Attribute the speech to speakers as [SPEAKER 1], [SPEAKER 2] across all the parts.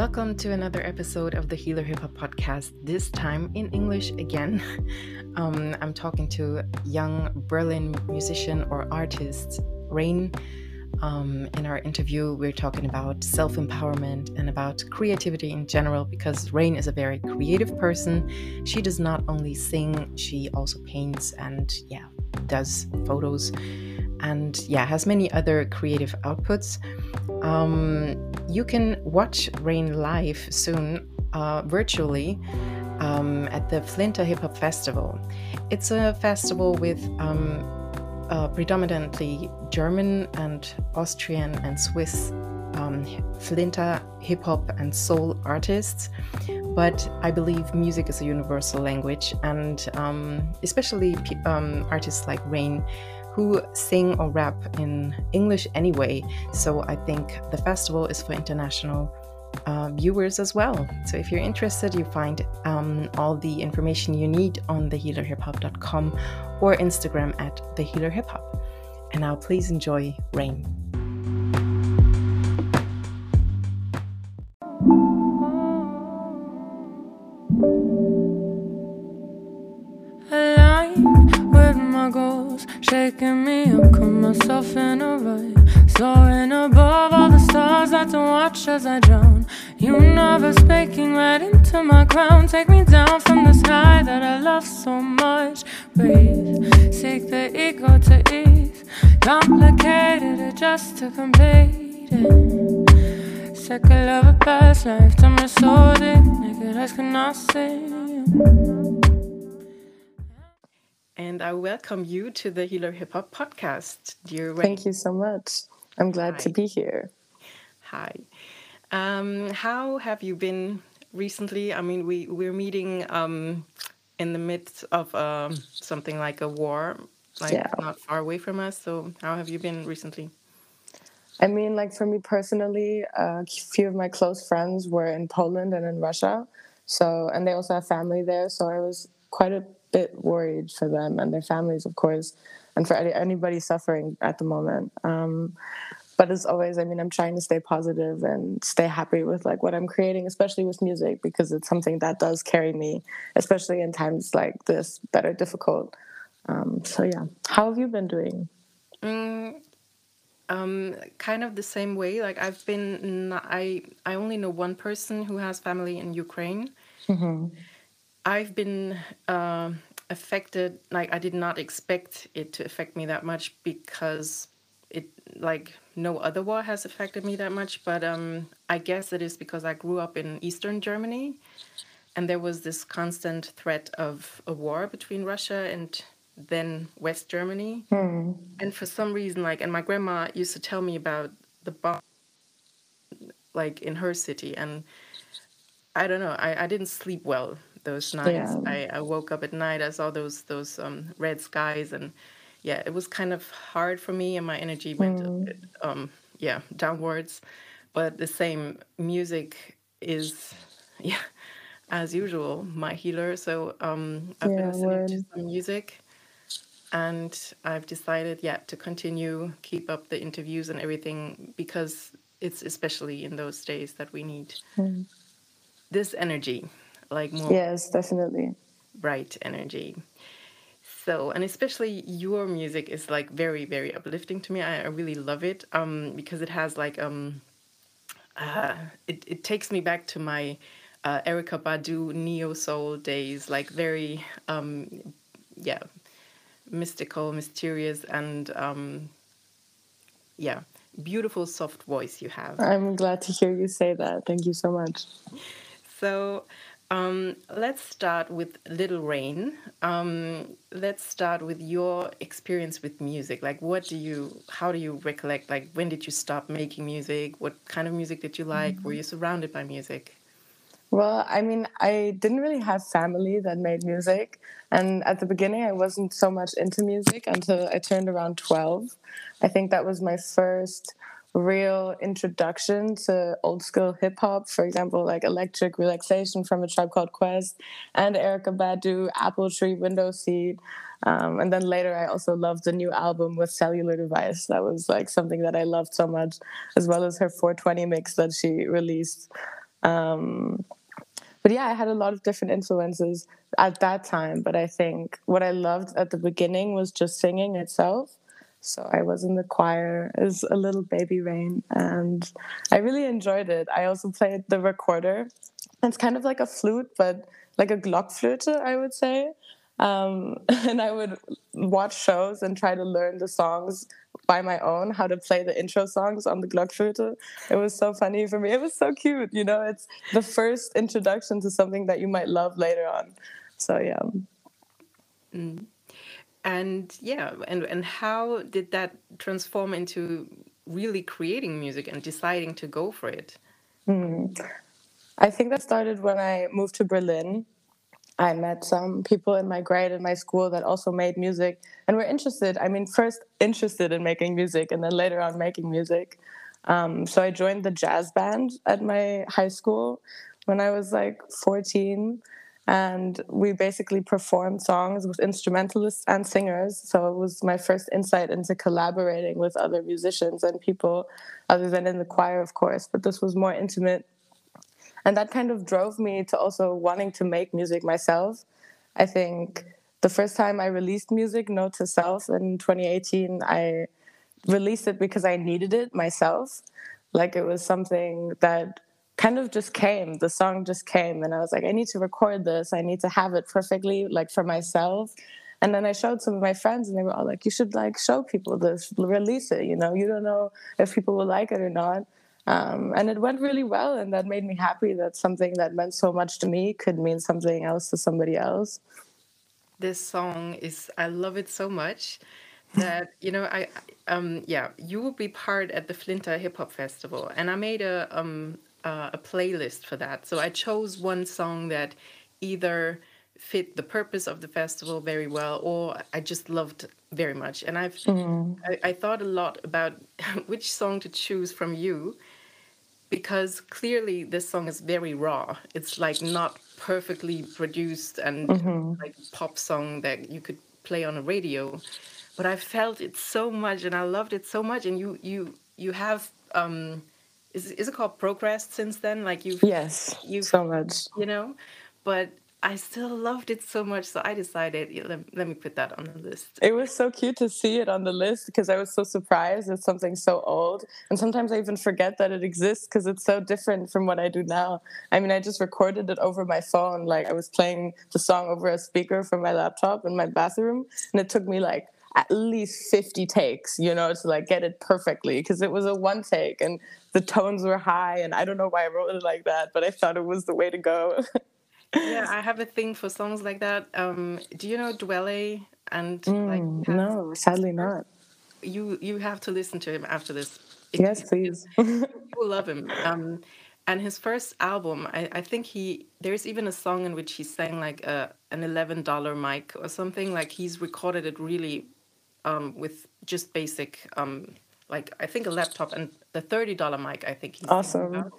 [SPEAKER 1] Welcome to another episode of the Healer Hip Hop Podcast, this time in English again. Um, I'm talking to young Berlin musician or artist, Rayne. Um, in our interview, we're talking about self empowerment and about creativity in general because Rayne is a very creative person. She does not only sing, she also paints and, yeah, does photos and, yeah, has many other creative outputs. Um, you can watch Rayne live soon, uh, virtually, um, at the Flinta Hip Hop Festival. It's a festival with um, uh, predominantly German and Austrian and Swiss um, Flinta hip hop and soul artists. But I believe music is a universal language, and um, especially um, artists like Rayne who sing or rap in English anyway. So I think the festival is for international uh, viewers as well. So if you're interested, you find um, all the information you need on thehealerhiphop.com or Instagram at thehealerhiphop. And now please enjoy Rayne.
[SPEAKER 2] Shaking me up, cut myself in a rut. Soaring above all the stars, I to watch as I drown. You Universe breaking right into my crown. Take me down from the sky that I love so much. Breathe, seek the ego to ease. Complicated, it just to complete it. Second of a past life, time is so. Naked eyes cannot see
[SPEAKER 1] and I welcome you to the Healer Hip Hop podcast, dear.
[SPEAKER 3] Ray. Thank you so much. I'm glad Hi. to be here.
[SPEAKER 1] Hi. Um, how have you been recently? I mean, we we're meeting um, in the midst of um, something like a war, like yeah. not far away from us. So, how have you been recently?
[SPEAKER 3] I mean, like for me personally, a few of my close friends were in Poland and in Russia. So, and they also have family there. So I was quite a bit worried for them and their families, of course, and for anybody suffering at the moment. Um, but as always, I mean, I'm trying to stay positive and stay happy with like what I'm creating, especially with music, because it's something that does carry me, especially in times like this that are difficult. Um, so yeah, how have you been doing?
[SPEAKER 1] Mm, um, kind of the same way. Like I've been, I I only know one person who has family in Ukraine. Mm-hmm. I've been uh, affected. Like I did not expect it to affect me that much because it like no other war has affected me that much. But um, I guess it is because I grew up in Eastern Germany, and there was this constant threat of a war between Russia and then West Germany. Hmm. And for some reason, like, and my grandma used to tell me about the bomb, like in her city, and I don't know. I, I didn't sleep well those nights. Yeah. I, I woke up at night, I saw those those um, red skies, and yeah, it was kind of hard for me, and my energy went mm. bit, um, yeah downwards. But the same music is yeah as usual my healer. So um, I've yeah, been listening word. to some music. And I've decided, yeah, to continue, keep up the interviews and everything because it's especially in those days that we need mm. this energy like more
[SPEAKER 3] yes definitely.
[SPEAKER 1] bright energy. So and especially your music is like very very uplifting to me. I, I really love it um because it has like um uh it, it takes me back to my uh, Erykah Badu neo soul days like very um yeah mystical mysterious and um yeah beautiful soft voice you have.
[SPEAKER 3] I'm glad to hear you say that. Thank you so much.
[SPEAKER 1] So um, let's start with Little Rayne. Um, let's start with your experience with music. Like, what do you, how do you recollect? Like, when did you stop making music? What kind of music did you like? Mm -hmm. Were you surrounded by music?
[SPEAKER 3] Well, I mean, I didn't really have family that made music. And at the beginning, I wasn't so much into music until I turned around 12. I think that was my first real introduction to old school hip hop, for example, like Electric Relaxation from a Tribe Called Quest and Erykah Badu, Apple Tree, Window Seat. Um, and then later, I also loved the new album with Cellular Device. That was like something that I loved so much, as well as her 420 mix that she released Um, but yeah, I had a lot of different influences at that time. But I think what I loved at the beginning was just singing itself. So I was in the choir as a little baby Rayne, and I really enjoyed it. I also played the recorder. It's kind of like a flute, but like a Blockflöte, I would say. Um, and I would watch shows and try to learn the songs by my own, how to play the intro songs on the Blockflöte. It was so funny for me. It was so cute, you know. It's the first introduction to something that you might love later on. So yeah.
[SPEAKER 1] Mm. And yeah, and and how did that transform into really creating music and deciding to go for it?
[SPEAKER 3] Mm. I think that started when I moved to Berlin. I met some people in my grade in my school that also made music and were interested. I mean, first interested in making music and then later on making music. Um, so I joined the jazz band at my high school when I was like 14 and we basically performed songs with instrumentalists and singers. So it was my first insight into collaborating with other musicians and people other than in the choir of course but this was more intimate. And that kind of drove me to also wanting to make music myself. I think the first time i released music note to self in 2018 i released it because i needed it myself. Like it was something that kind of just came. The song just came, and I was like, I need to record this. I need to have it perfectly, like for myself. And then I showed some of my friends, and they were all like, "You should like show people this, release it. You know, you don't know if people will like it or not." Um, and it went really well, and that made me happy that something that meant so much to me could mean something else to somebody else.
[SPEAKER 1] This song is, I love it so much that you know I um yeah you will be part at the Flinta Hip Hop Festival, and I made a um uh, a playlist for that. So I chose one song that either fit the purpose of the festival very well or I just loved very much. And I've mm. I, I thought a lot about which song to choose from you because clearly this song is very raw. It's like not perfectly produced and mm-hmm. like pop song that you could play on a radio. But I felt it so much and I loved it so much and you you you have um is is it called progress since then? Like you've
[SPEAKER 3] yes, you so much,
[SPEAKER 1] you know, but I still loved it so much, so I decided yeah, let, let me put that on the list.
[SPEAKER 3] It was so cute to see it on the list because I was so surprised it's something so old, and sometimes I even forget that it exists because it's so different from what I do now. I mean, I just recorded it over my phone, like I was playing the song over a speaker from my laptop in my bathroom, and it took me like at least 50 takes, you know, to like get it perfectly because it was a one take and the tones were high. And I don't know why I wrote it like that, but I thought it was the way to go.
[SPEAKER 1] yeah, I have a thing for songs like that. Um, do you know Dwele? And
[SPEAKER 3] mm, like, no, sadly not.
[SPEAKER 1] You you have to listen to him after this.
[SPEAKER 3] It, yes, please.
[SPEAKER 1] you will love him. Um, and his first album, I, I think he there's even a song in which he sang like a, an eleven dollar mic or something. Like he's recorded it really um, with just basic, um, like I think a laptop and the thirty dollar mic. I think he's
[SPEAKER 3] awesome.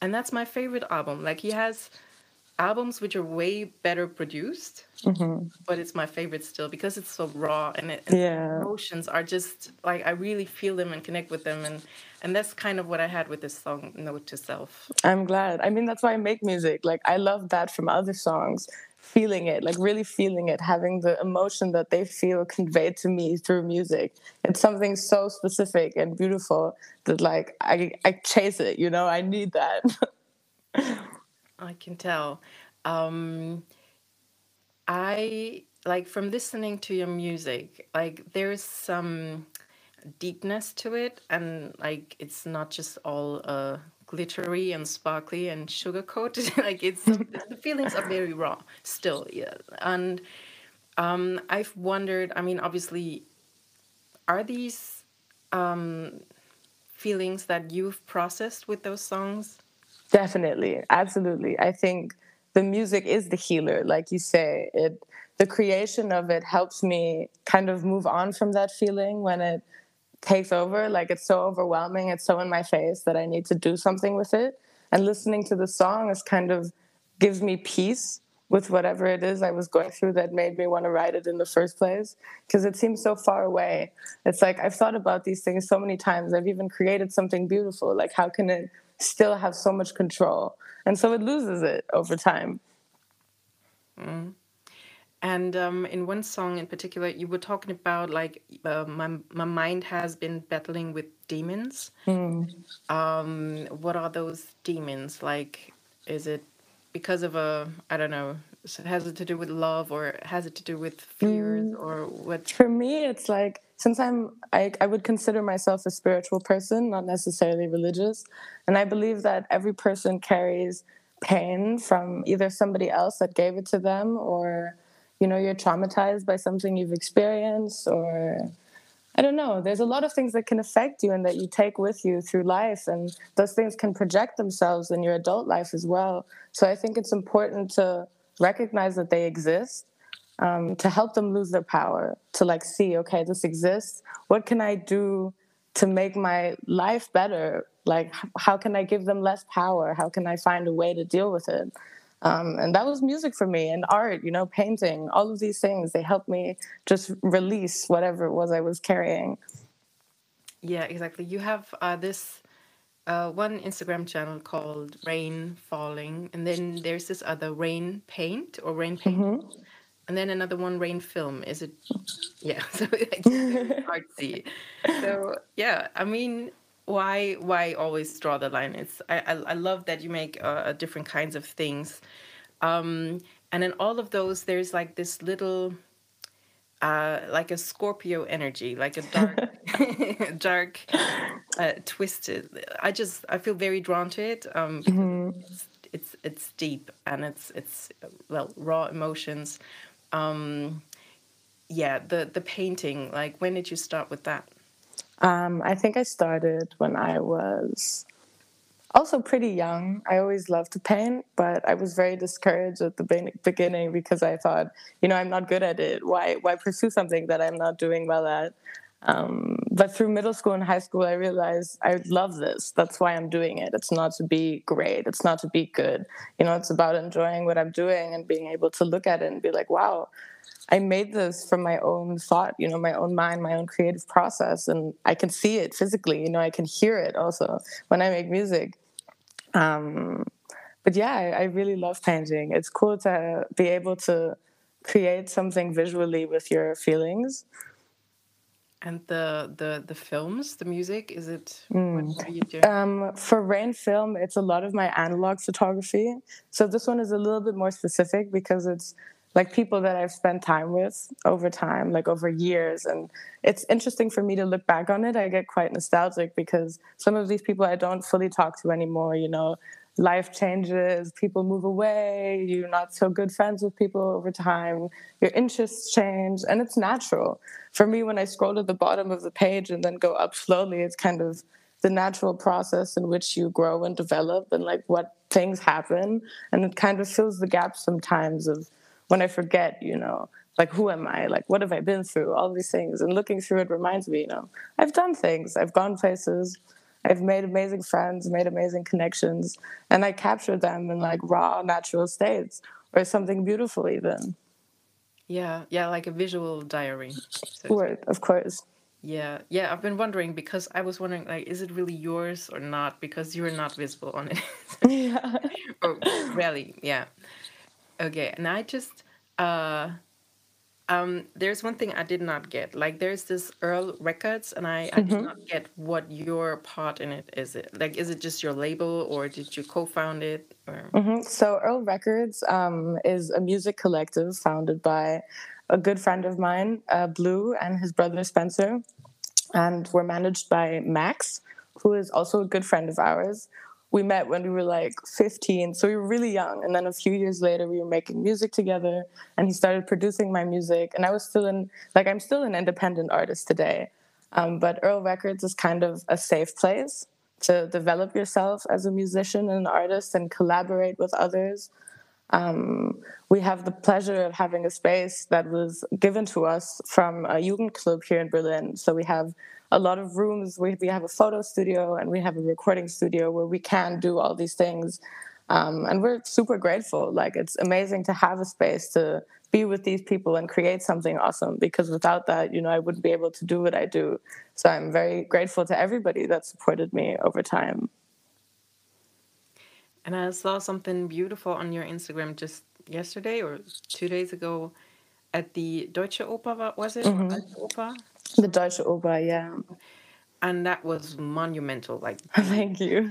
[SPEAKER 1] And that's my favorite album. Like he has albums which are way better produced, mm-hmm. but it's my favorite still because it's so raw and, it, and
[SPEAKER 3] yeah.
[SPEAKER 1] emotions are just like I really feel them and connect with them and and that's kind of what I had with this song Note to Self.
[SPEAKER 3] I'm glad. I mean that's why I make music. Like I love that from other songs feeling it, like really feeling it, having the emotion that they feel conveyed to me through music. It's something so specific and beautiful that like I I chase it, you know, I need that.
[SPEAKER 1] I can tell. Um I like from listening to your music, like there's some deepness to it and like it's not just all uh glittery and sparkly and sugar coated. like it's the feelings are very raw still. Yeah, and um, I've wondered. I mean, obviously, are these um, feelings that you've processed with those songs?
[SPEAKER 3] Definitely, absolutely. I think the music is the healer, like you say. It the creation of it helps me kind of move on from that feeling when it takes over. Like it's so overwhelming, it's so in my face that I need to do something with it. And listening to the song is kind of gives me peace with whatever it is I was going through that made me want to write it in the first place because it seems so far away. It's like I've thought about these things so many times. I've even created something beautiful. Like, how can it still have so much control. And so it loses it over time.
[SPEAKER 1] Mm. And um, in one song in particular, you were talking about like uh, my my mind has been battling with demons.
[SPEAKER 3] Mm.
[SPEAKER 1] Um, what are those demons? Like, is it because of a I don't know? Has it to do with love, or has it to do with fears,
[SPEAKER 3] Mm.
[SPEAKER 1] or what?
[SPEAKER 3] For me, it's like since I'm, I, I would consider myself a spiritual person, not necessarily religious, and I believe that every person carries pain from either somebody else that gave it to them, or you know, you're traumatized by something you've experienced, or I don't know. There's a lot of things that can affect you and that you take with you through life, and those things can project themselves in your adult life as well. So I think it's important to recognize that they exist um, to help them lose their power to like see okay this exists what can i do to make my life better like how can i give them less power how can i find a way to deal with it um, and that was music for me and art you know painting all of these things they helped me just release whatever it was i was carrying
[SPEAKER 1] Yeah, exactly. You have uh, this uh, one Instagram channel called Rayne Falling, and then there's this other Rayne Paint or Rayne Paint, and then another one Rayne Film. Is it? Yeah, so it's artsy. So yeah, I mean, why why always draw the line? It's I I, I love that you make uh, different kinds of things, um, and in all of those, there's like this little uh, like a Scorpio energy, like a dark, dark, uh, twisted. I just I feel very drawn to it um, because it's, it's it's deep and it's it's uh, well raw emotions. Um, yeah, the the painting. Like, when did you start with that?
[SPEAKER 3] Um, I think I started when I was also pretty young. I always loved to paint, but I was very discouraged at the beginning because I thought, you know, I'm not good at it. Why why pursue something that I'm not doing well at? Um, but through middle school and high school, I realized I love this. That's why I'm doing it. It's not to be great. It's not to be good. You know, it's about enjoying what I'm doing and being able to look at it and be like, wow, I made this from my own thought, you know, my own mind, my own creative process, and I can see it physically. You know, I can hear it also when I make music. Um, but yeah, I, I really love painting. It's cool to be able to create something visually with your feelings.
[SPEAKER 1] And the the the films, the music, is it?
[SPEAKER 3] Mm.
[SPEAKER 1] What are you doing?
[SPEAKER 3] Um, for Rayne film, it's a lot of my analog photography. So this one is a little bit more specific because it's like people that I've spent time with over time, like over years. And it's interesting for me to look back on it. I get quite nostalgic because some of these people I don't fully talk to anymore. You know, life changes, people move away, you're not so good friends with people over time, your interests change, and it's natural. For me, when I scroll to the bottom of the page and then go up slowly, it's kind of the natural process in which you grow and develop and like what things happen. And it kind of fills the gaps sometimes of when I forget, you know, like who am I? Like what have I been through? All these things. And looking through it reminds me, you know, I've done things, I've gone places, I've made amazing friends, made amazing connections, and I captured them in like raw, natural states or something beautiful even.
[SPEAKER 1] Yeah, yeah, like a visual diary. So
[SPEAKER 3] Word, of course.
[SPEAKER 1] Yeah, yeah, I've been wondering because I was wondering like is it really yours or not because you're not visible on it.
[SPEAKER 3] yeah.
[SPEAKER 1] or rarely, yeah. Okay, and I just uh um there's one thing I did not get. Like there's this Earl Records and I I did not get what your part in it is it. Like is it just your label or did you co-found it or
[SPEAKER 3] Mhm. So Earl Records um, is a music collective founded by a good friend of mine, uh, Blue, and his brother Spencer, and we're managed by Max, who is also a good friend of ours. We met when we were like 15, so we were really young. And then a few years later, we were making music together, and he started producing my music. And I was still in, like, I'm still an independent artist today. Um, but Earl Records is kind of a safe place to develop yourself as a musician and an artist and collaborate with others. Um, we have the pleasure of having a space that was given to us from a Jugendclub here in Berlin. So we have a lot of rooms. We, we have a photo studio and we have a recording studio where we can do all these things. Um, and we're super grateful. Like, it's amazing to have a space to be with these people and create something awesome because without that, you know, I wouldn't be able to do what I do. So I'm very grateful to everybody that supported me over time.
[SPEAKER 1] And I saw something beautiful on your Instagram just yesterday or two days ago at the Deutsche Oper, was it?
[SPEAKER 3] Mhm.
[SPEAKER 1] Alte Oper?
[SPEAKER 3] The Deutsche Oper, yeah.
[SPEAKER 1] And that was monumental. Like,
[SPEAKER 3] Thank you.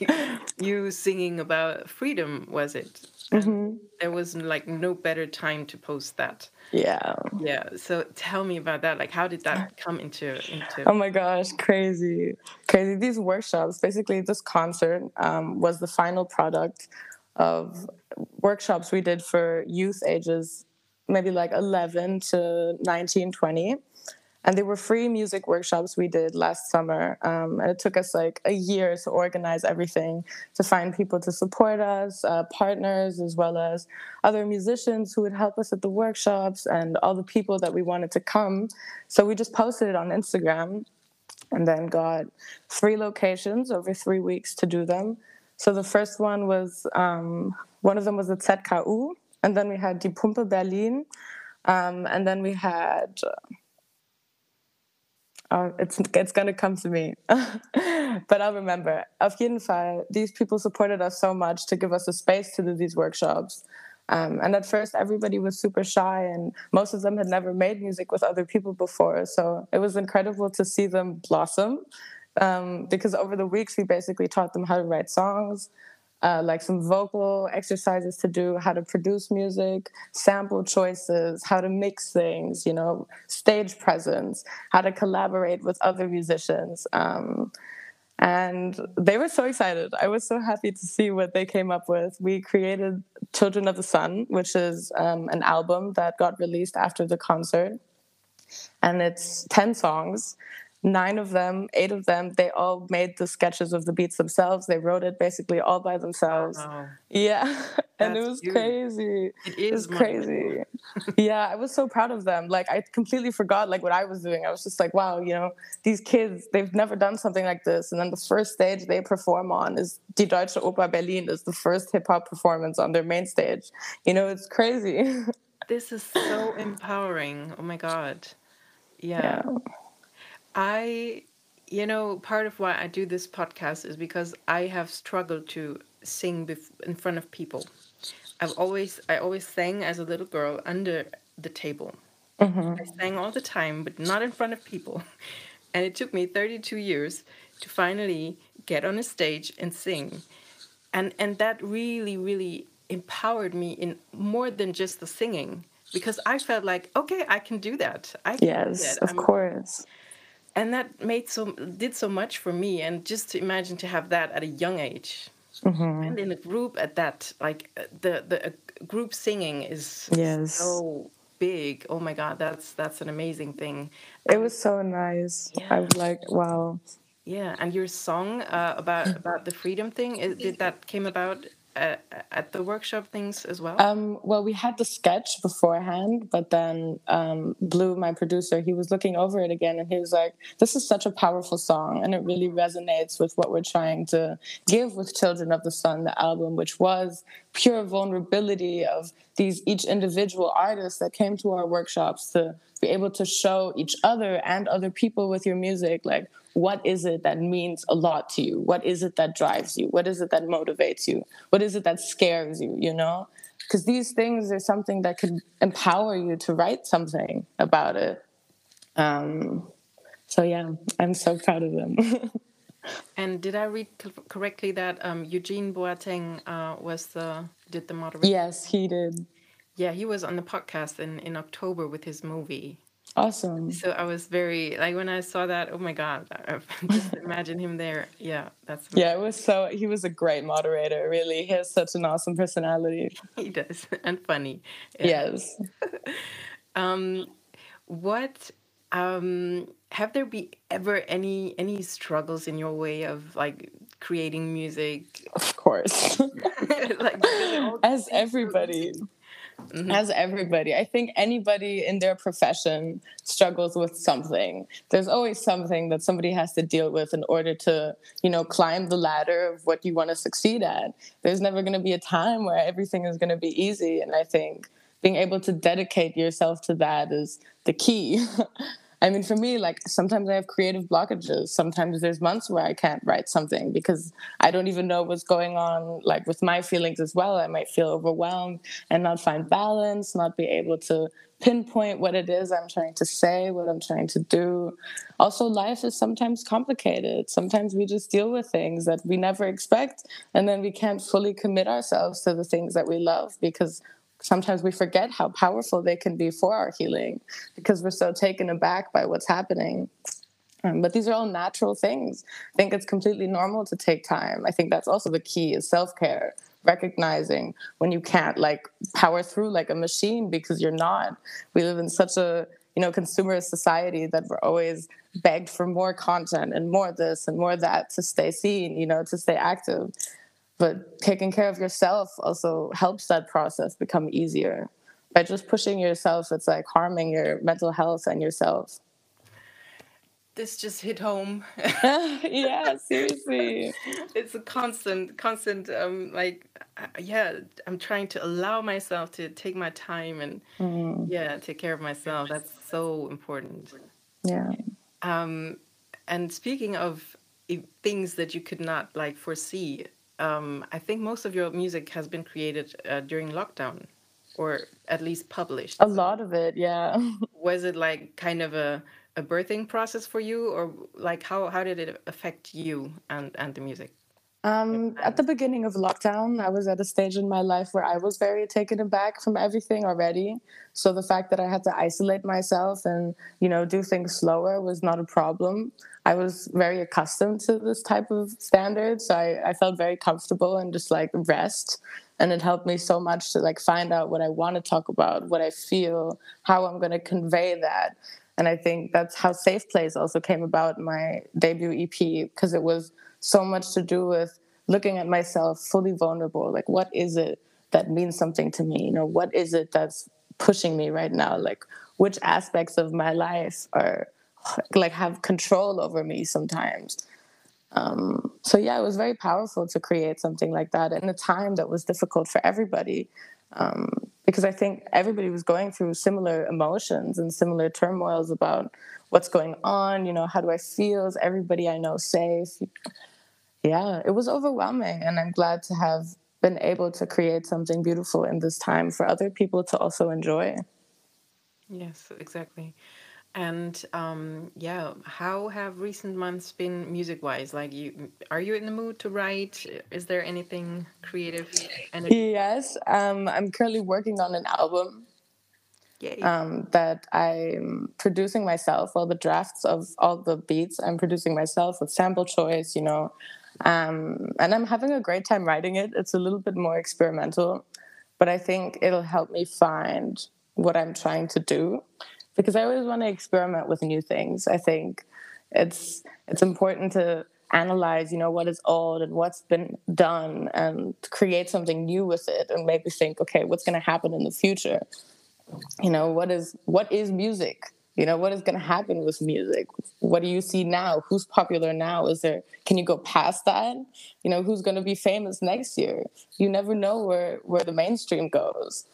[SPEAKER 1] you, you singing about freedom, was it? And
[SPEAKER 3] hmm
[SPEAKER 1] there was like no better time to post that.
[SPEAKER 3] Yeah.
[SPEAKER 1] Yeah. So tell me about that. Like, how did that come into into?
[SPEAKER 3] Oh my gosh, crazy, crazy. These workshops, basically, this concert um, was the final product of workshops we did for youth ages, maybe like 11 to 19, 20. And they were free music workshops we did last summer. Um, and it took us like a year to organize everything, to find people to support us, uh, partners, as well as other musicians who would help us at the workshops and all the people that we wanted to come. So we just posted it on Instagram and then got three locations over three weeks to do them. So the first one was um, one of them was the ZKU, and then we had Die Pumpe Berlin, um, and then we had. Uh, it's it's gonna come to me, but I'll remember. Auf jeden Fall, these people supported us so much to give us a space to do these workshops. Um, and at first, everybody was super shy, and most of them had never made music with other people before. So it was incredible to see them blossom. Um, because over the weeks, we basically taught them how to write songs, uh, like some vocal exercises to do, how to produce music, sample choices, how to mix things, you know, stage presence, how to collaborate with other musicians. Um, and they were so excited. I was so happy to see what they came up with. We created Children of the Sun, which is um, an album that got released after the concert. And it's 10 songs. Nine of them, eight of them, they all made the sketches of the beats themselves. They wrote it basically all by themselves.
[SPEAKER 1] Wow.
[SPEAKER 3] Yeah. and it was
[SPEAKER 1] huge.
[SPEAKER 3] crazy.
[SPEAKER 1] It is It
[SPEAKER 3] crazy. yeah, I was so proud of them. Like I completely forgot like what I was doing. I was just like, wow, you know, these kids, they've never done something like this. And then the first stage they perform on is Die Deutsche Oper Berlin is the first hip hop performance on their main stage. You know, it's crazy.
[SPEAKER 1] This is so empowering. Oh my God. Yeah.
[SPEAKER 3] yeah.
[SPEAKER 1] I, you know, part of why I do this podcast is because I have struggled to sing bef- in front of people. I've always, I always sang as a little girl under the table. Mm-hmm. I sang all the time, but not in front of people. And it took me 32 years to finally get on a stage and sing. And and that really, really empowered me in more than just the singing. Because I felt like, okay, I can do that. I can do
[SPEAKER 3] Yes,
[SPEAKER 1] that.
[SPEAKER 3] of
[SPEAKER 1] I'm-
[SPEAKER 3] course.
[SPEAKER 1] And that made so did so much for me and just to imagine to have that at a young age
[SPEAKER 3] Mm-hmm.
[SPEAKER 1] and in a group at that like uh, the the uh, group singing is
[SPEAKER 3] Yes.
[SPEAKER 1] so big oh my god that's that's an amazing thing
[SPEAKER 3] It was so nice. I was like, wow.
[SPEAKER 1] yeah and your song uh, about about the freedom thing is, did that came about at, the workshop things as well?
[SPEAKER 3] Um, well, we had the sketch beforehand, but then um, Blue, my producer, he was looking over it again and he was like, This is such a powerful song, and it really resonates with what we're trying to give with Children of the Sun, the album, which was pure vulnerability of these each individual artists that came to our workshops to be able to show each other and other people with your music, like, what is it that means a lot to you? What is it that drives you? What is it that motivates you? What is it that scares you, you know? Because these things are something that could empower you to write something about it. Um, so, yeah, I'm so proud of them.
[SPEAKER 1] and did i read co- correctly that um, eugene boateng uh, was the did the moderation
[SPEAKER 3] yes, he did.
[SPEAKER 1] yeah he was on the podcast in in october with his movie
[SPEAKER 3] Awesome.
[SPEAKER 1] So I was very like when I saw that. Oh my god! I- Just imagine him there. Yeah, that's
[SPEAKER 3] Yeah, it was so, he was a great moderator, really. He has such an awesome personality.
[SPEAKER 1] he does and funny. Yeah.
[SPEAKER 3] Yes.
[SPEAKER 1] Um, what um have there be ever any any struggles in your way of like creating music?
[SPEAKER 3] Of course.
[SPEAKER 1] like do they all
[SPEAKER 3] as everybody
[SPEAKER 1] Mhm.
[SPEAKER 3] as everybody i think anybody in their profession struggles with something there's always something that somebody has to deal with in order to you know climb the ladder of what you want to succeed at there's never going to be a time where everything is going to be easy and i think being able to dedicate yourself to that is the key I mean, for me, like sometimes I have creative blockages. Sometimes there's months where I can't write something because I don't even know what's going on, like with my feelings as well. I might feel overwhelmed and not find balance, not be able to pinpoint what it is I'm trying to say, what I'm trying to do. Also, life is sometimes complicated. Sometimes we just deal with things that we never expect, and then we can't fully commit ourselves to the things that we love because sometimes we forget how powerful they can be for our healing because we're so taken aback by what's happening. Um, but these are all natural things. I think it's completely normal to take time. I think that's also the key is self care, recognizing when you can't like power through like a machine because you're not. We live in such a you know consumerist society that we're always begged for more content and more this and more that to stay seen, you know, to stay active but taking care of yourself also helps that process become easier. By just pushing yourself it's like harming your mental health and yourself.
[SPEAKER 1] This just hit home.
[SPEAKER 3] Yeah seriously.
[SPEAKER 1] It's a constant constant um like uh, yeah i'm trying to allow myself to take my time and mm. yeah take care of myself. That's so important.
[SPEAKER 3] Yeah.
[SPEAKER 1] Um and speaking of things that you could not like foresee um, I think most of your music has been created uh, during lockdown, or at least published.
[SPEAKER 3] A lot of it, yeah.
[SPEAKER 1] Was it like kind of a, a birthing process for you, or like how, how did it affect you and, and the music?
[SPEAKER 3] Um, at the beginning of lockdown, I was at a stage in my life where I was very taken aback from everything already. So the fact that I had to isolate myself and you know do things slower was not a problem. I was very accustomed to this type of standard, so I, I felt very comfortable and just like rest. And it helped me so much to like find out what I want to talk about, what I feel, how I'm going to convey that. And I think that's how Safe Place also came about, my debut EP, because it was so much to do with looking at myself fully vulnerable. Like, what is it that means something to me? You know, what is it that's pushing me right now? Like, which aspects of my life are like have control over me sometimes? Um, so yeah, it was very powerful to create something like that in a time that was difficult for everybody. Um, because I think everybody was going through similar emotions and similar turmoils about what's going on. You know, how do I feel? Is everybody I know safe? yeah, it was overwhelming. And I'm glad to have been able to create something beautiful in this time for other people to also enjoy.
[SPEAKER 1] Yes, exactly. And um, yeah, how have recent months been music wise? Like, you are you in the mood to write? Is there anything creative?
[SPEAKER 3] Yes, um, I'm currently working on an album um, that I'm producing myself. All the drafts of all the beats I'm producing myself with sample choice, you know, um, and I'm having a great time writing it. It's a little bit more experimental, but I think it'll help me find what I'm trying to do because I always want to experiment with new things. I think it's it's important to analyze, you know, what is old and what's been done and create something new with it and maybe think, okay, what's going to happen in the future? You know, what is what is music? you know what is going to happen with music what do you see now who's popular now is there can you go past that you know who's going to be famous next year you never know where where the mainstream goes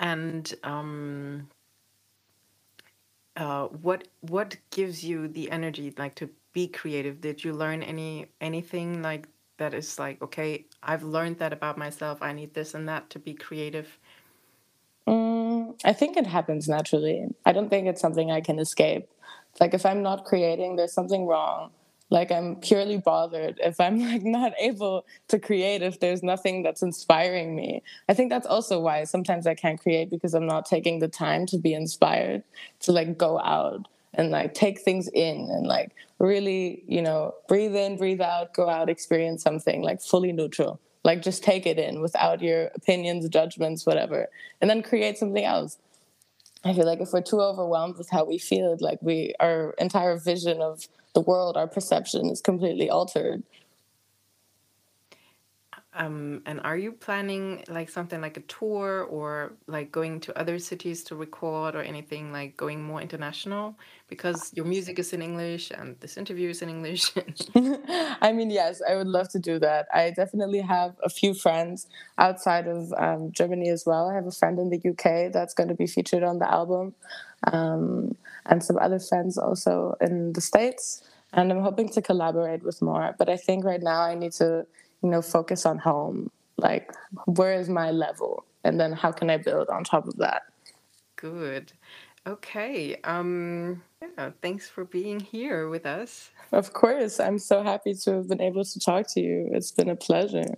[SPEAKER 1] and um uh what what gives you the energy like to be creative did you learn any anything like that is like okay i've learned that about myself i need this and that to be creative
[SPEAKER 3] Mm, I think it happens naturally. I don't think it's something I can escape. Like if I'm not creating, there's something wrong. Like I'm purely bothered if I'm like not able to create if there's nothing that's inspiring me. I think that's also why sometimes I can't create because I'm not taking the time to be inspired to like go out and like take things in and like really, you know, breathe in, breathe out, go out, experience something like fully neutral like just take it in without your opinions judgments whatever and then create something else i feel like if we're too overwhelmed with how we feel like we our entire vision of the world our perception is completely altered
[SPEAKER 1] um, and are you planning like something like a tour or like going to other cities to record or anything like going more international? Because your music is in English and this interview is in English.
[SPEAKER 3] I mean, yes, I would love to do that. I definitely have a few friends outside of um, Germany as well. I have a friend in the UK that's going to be featured on the album, um, and some other friends also in the States. And I'm hoping to collaborate with more. But I think right now I need to you know focus on home like where is my level? And then how can i build on top of that?
[SPEAKER 1] Good. Okay um yeah, thanks for being here with us.
[SPEAKER 3] Of course i'm so happy to have been able to talk to you. It's been a pleasure.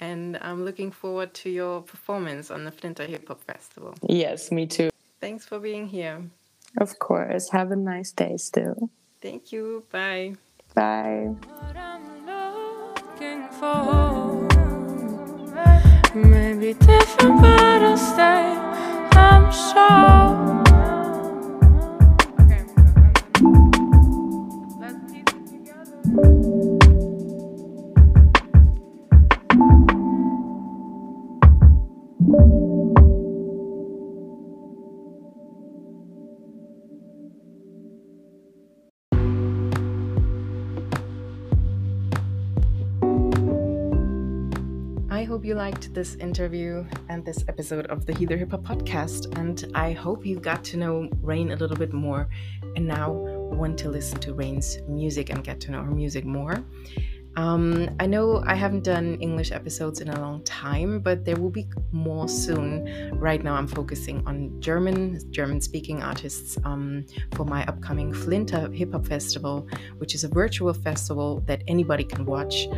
[SPEAKER 1] And i'm looking forward to your performance on the Flinta hip hop festival.
[SPEAKER 3] Yes me too.
[SPEAKER 1] Thanks for being here.
[SPEAKER 3] Of course. Have a nice day still.
[SPEAKER 1] Thank you. Bye.
[SPEAKER 3] Bye
[SPEAKER 2] for Maybe different, but I'll stay. I'm sure.
[SPEAKER 1] Liked this interview and this episode of the Hip Hop podcast. And I hope you got to know Rayne a little bit more and now want to listen to Rayne's music and get to know her music more. Um, I know I haven't done English episodes in a long time, but there will be more soon. Right now, I'm focusing on German, German speaking artists um, for my upcoming Flinta Hip Hop Festival, which is a virtual festival that anybody can watch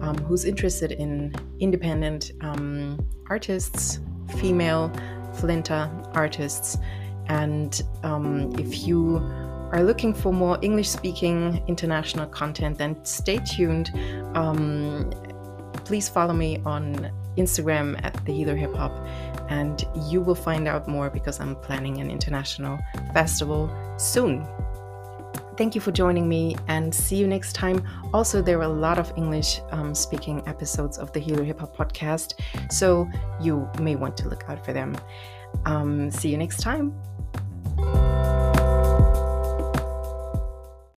[SPEAKER 1] um, who's interested in independent um, artists, female Flinta artists. And um, if you are looking for more English speaking international content, then stay tuned. Um, please follow me on Instagram at the Healer Hip Hop, and you will find out more because I'm planning an international festival soon. Thank you for joining me and see you next time. Also, there are a lot of English um, speaking episodes of the Healer Hip Hop podcast, so you may want to look out for them. Um, see you next time.